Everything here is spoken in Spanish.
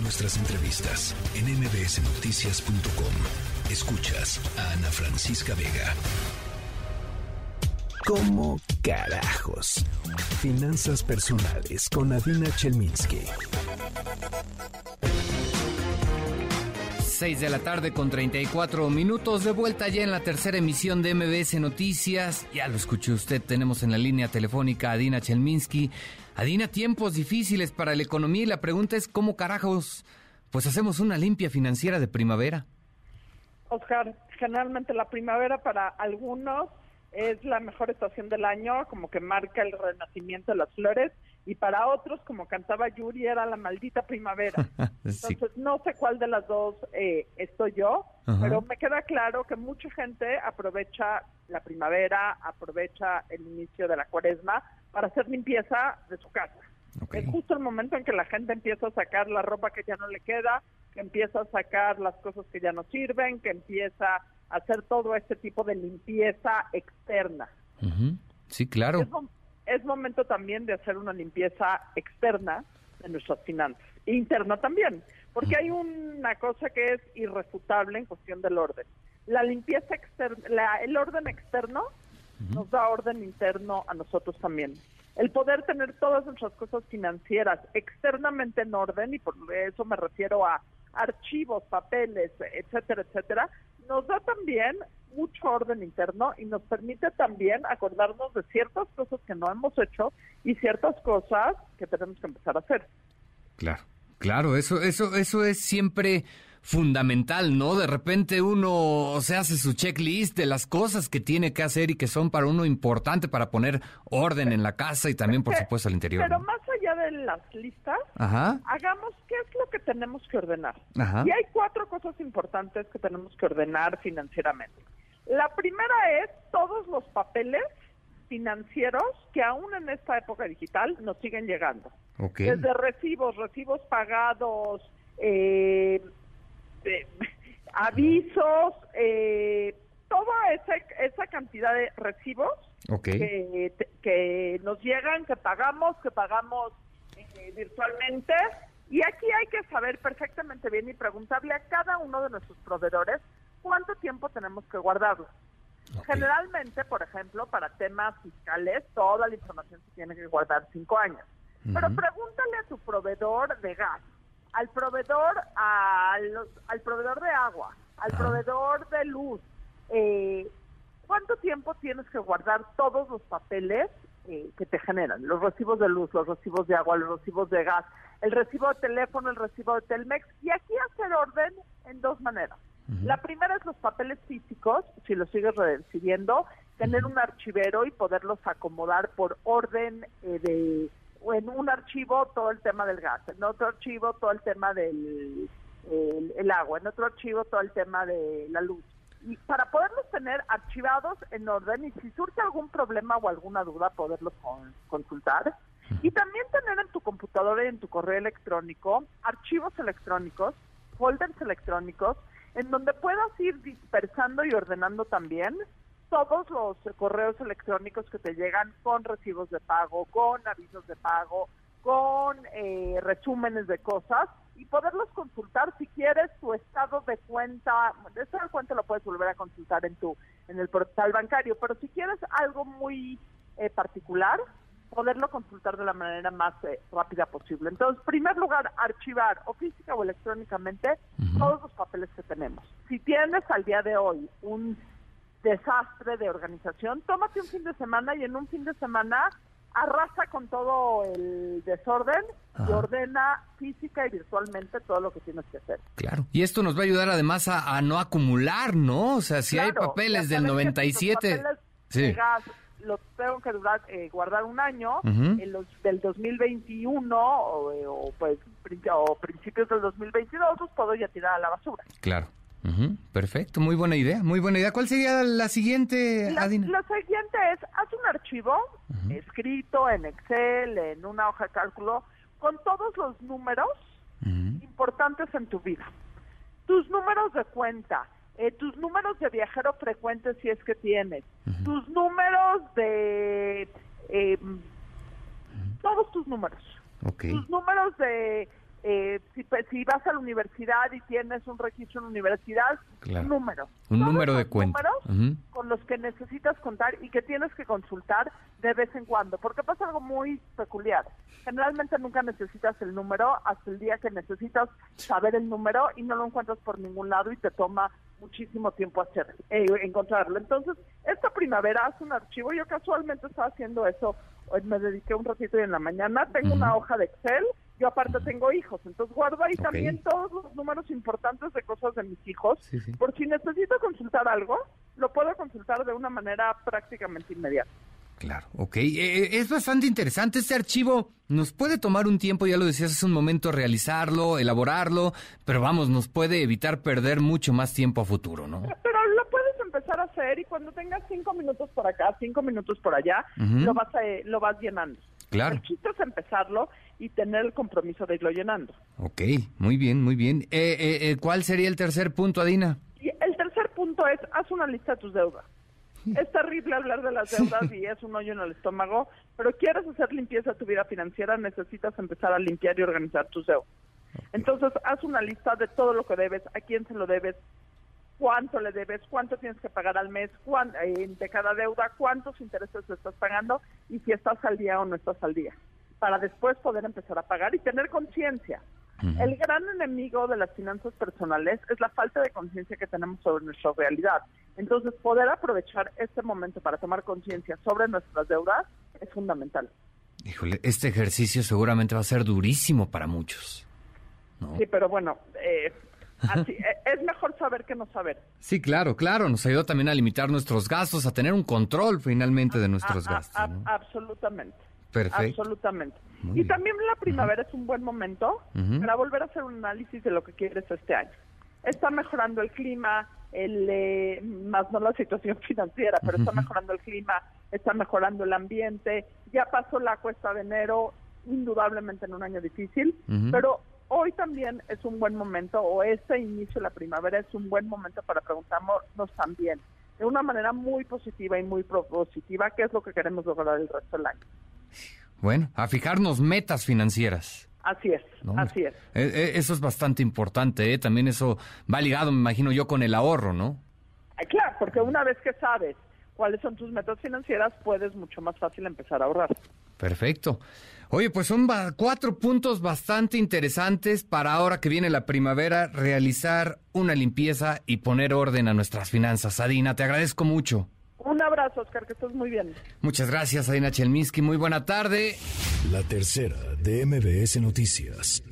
nuestras entrevistas en mbsnoticias.com. Escuchas a Ana Francisca Vega. ¿Cómo carajos? Finanzas personales con Adina Chelminsky. 6 de la tarde con 34 minutos. De vuelta ya en la tercera emisión de MBS Noticias. Ya lo escuchó usted. Tenemos en la línea telefónica a Adina Chelminsky. Adina, tiempos difíciles para la economía y la pregunta es: ¿cómo carajos? Pues hacemos una limpia financiera de primavera. Oscar, generalmente la primavera para algunos es la mejor estación del año, como que marca el renacimiento de las flores y para otros, como cantaba Yuri, era la maldita primavera. Entonces, no sé cuál de las dos eh, estoy yo, pero me queda claro que mucha gente aprovecha la primavera, aprovecha el inicio de la cuaresma para hacer limpieza de su casa. Es justo el momento en que la gente empieza a sacar la ropa que ya no le queda, que empieza a sacar las cosas que ya no sirven, que empieza a hacer todo este tipo de limpieza externa. Sí, claro es momento también de hacer una limpieza externa de nuestras finanzas, interna también, porque hay una cosa que es irrefutable en cuestión del orden. La limpieza externa, el orden externo nos da orden interno a nosotros también. El poder tener todas nuestras cosas financieras externamente en orden, y por eso me refiero a archivos, papeles, etcétera, etcétera, nos da también mucho orden interno y nos permite también acordarnos de ciertas cosas que no hemos hecho y ciertas cosas que tenemos que empezar a hacer. Claro, claro, eso, eso, eso es siempre fundamental, ¿no? De repente uno se hace su checklist de las cosas que tiene que hacer y que son para uno importante para poner orden en la casa y también, por supuesto, al interior. Pero más allá de las listas, hagamos qué es lo que tenemos que ordenar. Y hay cuatro cosas importantes que tenemos que ordenar financieramente. La primera es todos los papeles financieros que aún en esta época digital nos siguen llegando. Desde recibos, recibos pagados, eh, eh, avisos, eh, toda esa, esa cantidad de recibos que, que, nos llegan, que pagamos, que pagamos eh, virtualmente. Y aquí hay que saber perfectamente bien y preguntarle a cada uno de nuestros proveedores cuánto tiempo tenemos que guardarlo. Generalmente, por ejemplo, para temas fiscales, toda la información se tiene que guardar cinco años. Pero pregúntale a tu proveedor de gas, al proveedor, al proveedor de agua, al proveedor de luz, eh, ¿cuánto tiempo tienes que guardar todos los papeles eh, que te generan? Los recibos de luz, los recibos de agua, los recibos de gas, el recibo de teléfono, el recibo de Telmex. Y aquí hacer orden en dos maneras. La primera es los papeles físicos, si los sigues recibiendo, tener un archivero y poderlos acomodar por orden eh, de o en un archivo todo el tema del gas, en otro archivo todo el tema del el, agua, en otro archivo todo el tema de la luz. Y para poderlos tener archivados en orden y si surge algún problema o alguna duda, poderlos consultar. Y también tener en tu computadora y en tu correo electrónico archivos electrónicos, folders electrónicos, en donde puedas ir dispersando y ordenando también todos los correos electrónicos que te llegan con recibos de pago, con avisos de pago, con eh, resúmenes de cosas y poderlos consultar si quieres tu estado de cuenta, de estado de cuenta lo puedes volver a consultar en tu en el portal bancario, pero si quieres algo muy eh, particular, poderlo consultar de la manera más eh, rápida posible. Entonces, en primer lugar, archivar o física o electrónicamente todos los papeles que tenemos. Si tienes al día de hoy un desastre de organización, tómate un fin de semana y en un fin de semana arrasa con todo el desorden y ordena física y virtualmente todo lo que tienes que hacer. Claro. Y esto nos va a ayudar además a, no acumular, ¿no? O sea, si hay papeles del 97... sí. Los tengo que durar, eh, guardar un año, en los del 2021 o, o, pues, o principios del 2022, los puedo ya tirar a la basura. Claro. perfecto, muy buena idea, muy buena idea. ¿Cuál sería la siguiente, la, Adina? La siguiente es, haz un archivo escrito en Excel, en una hoja de cálculo, con todos los números importantes en tu vida. Tus números de cuenta, eh, tus números de viajero frecuente si es que tienes, tus números de... Eh, todos tus números. Tus números de eh, si, si, vas a la universidad y tienes un registro en la universidad, un número. Un número de cuenta. con los que necesitas contar y que tienes que consultar de vez en cuando, porque pasa algo muy peculiar. Generalmente nunca necesitas el número hasta el día que necesitas saber el número y no lo encuentras por ningún lado y te toma muchísimo tiempo hacer eh, encontrarlo. Entonces, esta primavera haz un archivo. Yo casualmente estaba haciendo eso, me dediqué un ratito y en la mañana tengo una hoja de Excel yo aparte tengo hijos, entonces guardo ahí también todos los números importantes de cosas de mis hijos. Por si necesito consultar algo, lo puedo consultar de una manera prácticamente inmediata. Claro, ok. Eh, eh, es bastante interesante este archivo. Nos puede tomar un tiempo, ya lo decías hace un momento, realizarlo, elaborarlo, pero vamos, nos puede evitar perder mucho más tiempo a futuro, ¿no? A y cuando tengas cinco minutos por acá, cinco minutos por allá, lo vas a, lo vas llenando. Claro. El chiste es empezarlo y tener el compromiso de irlo llenando. Ok, muy bien, muy bien. Eh, eh, eh, ¿Cuál sería el tercer punto, Adina? el tercer punto es, haz una lista de tus deudas. Es terrible hablar de las deudas y es un hoyo en el estómago, pero quieres hacer limpieza de tu vida financiera, necesitas empezar a limpiar y organizar tus deudas. Entonces, haz una lista de todo lo que debes, a quién se lo debes, cuánto le debes, cuánto tienes que pagar al mes, de cada deuda, cuántos intereses estás pagando y si estás al día o no estás al día para después poder empezar a pagar y tener conciencia. El gran enemigo de las finanzas personales es la falta de conciencia que tenemos sobre nuestra realidad. Entonces, poder aprovechar este momento para tomar conciencia sobre nuestras deudas es fundamental. Híjole, este ejercicio seguramente va a ser durísimo para muchos. Sí, pero bueno, eh, así, eh, es mejor saber que no saber. Sí, claro, claro. Nos ayuda también a limitar nuestros gastos, a tener un control finalmente de nuestros gastos. Absolutamente. Perfecto. Absolutamente. y también la primavera es un buen momento para volver a hacer un análisis de lo que quieres este año. Está mejorando el clima, el, eh, más no la situación financiera, pero está mejorando el clima, está mejorando el ambiente, ya pasó la cuesta de enero, indudablemente en un año difícil, pero hoy también es un buen momento, o este inicio de la primavera es un buen momento para preguntarnos también, de una manera muy positiva y muy propositiva, qué es lo que queremos lograr el resto del año. Bueno, a fijarnos metas financieras. Así es, así es. E, e, eso es bastante importante, ¿eh? También eso va ligado, me imagino yo, con el ahorro, ¿no? claro, porque una vez que sabes cuáles son tus metas financieras, puedes mucho más fácil empezar a ahorrar. Perfecto. Oye, pues son cuatro puntos bastante interesantes para ahora que viene la primavera, realizar una limpieza y poner orden a nuestras finanzas. Adina, te agradezco mucho. Un abrazo, Oscar, que estés muy bien. Muchas gracias, Adina Chelminsky. Muy buena tarde. La tercera de MBS Noticias.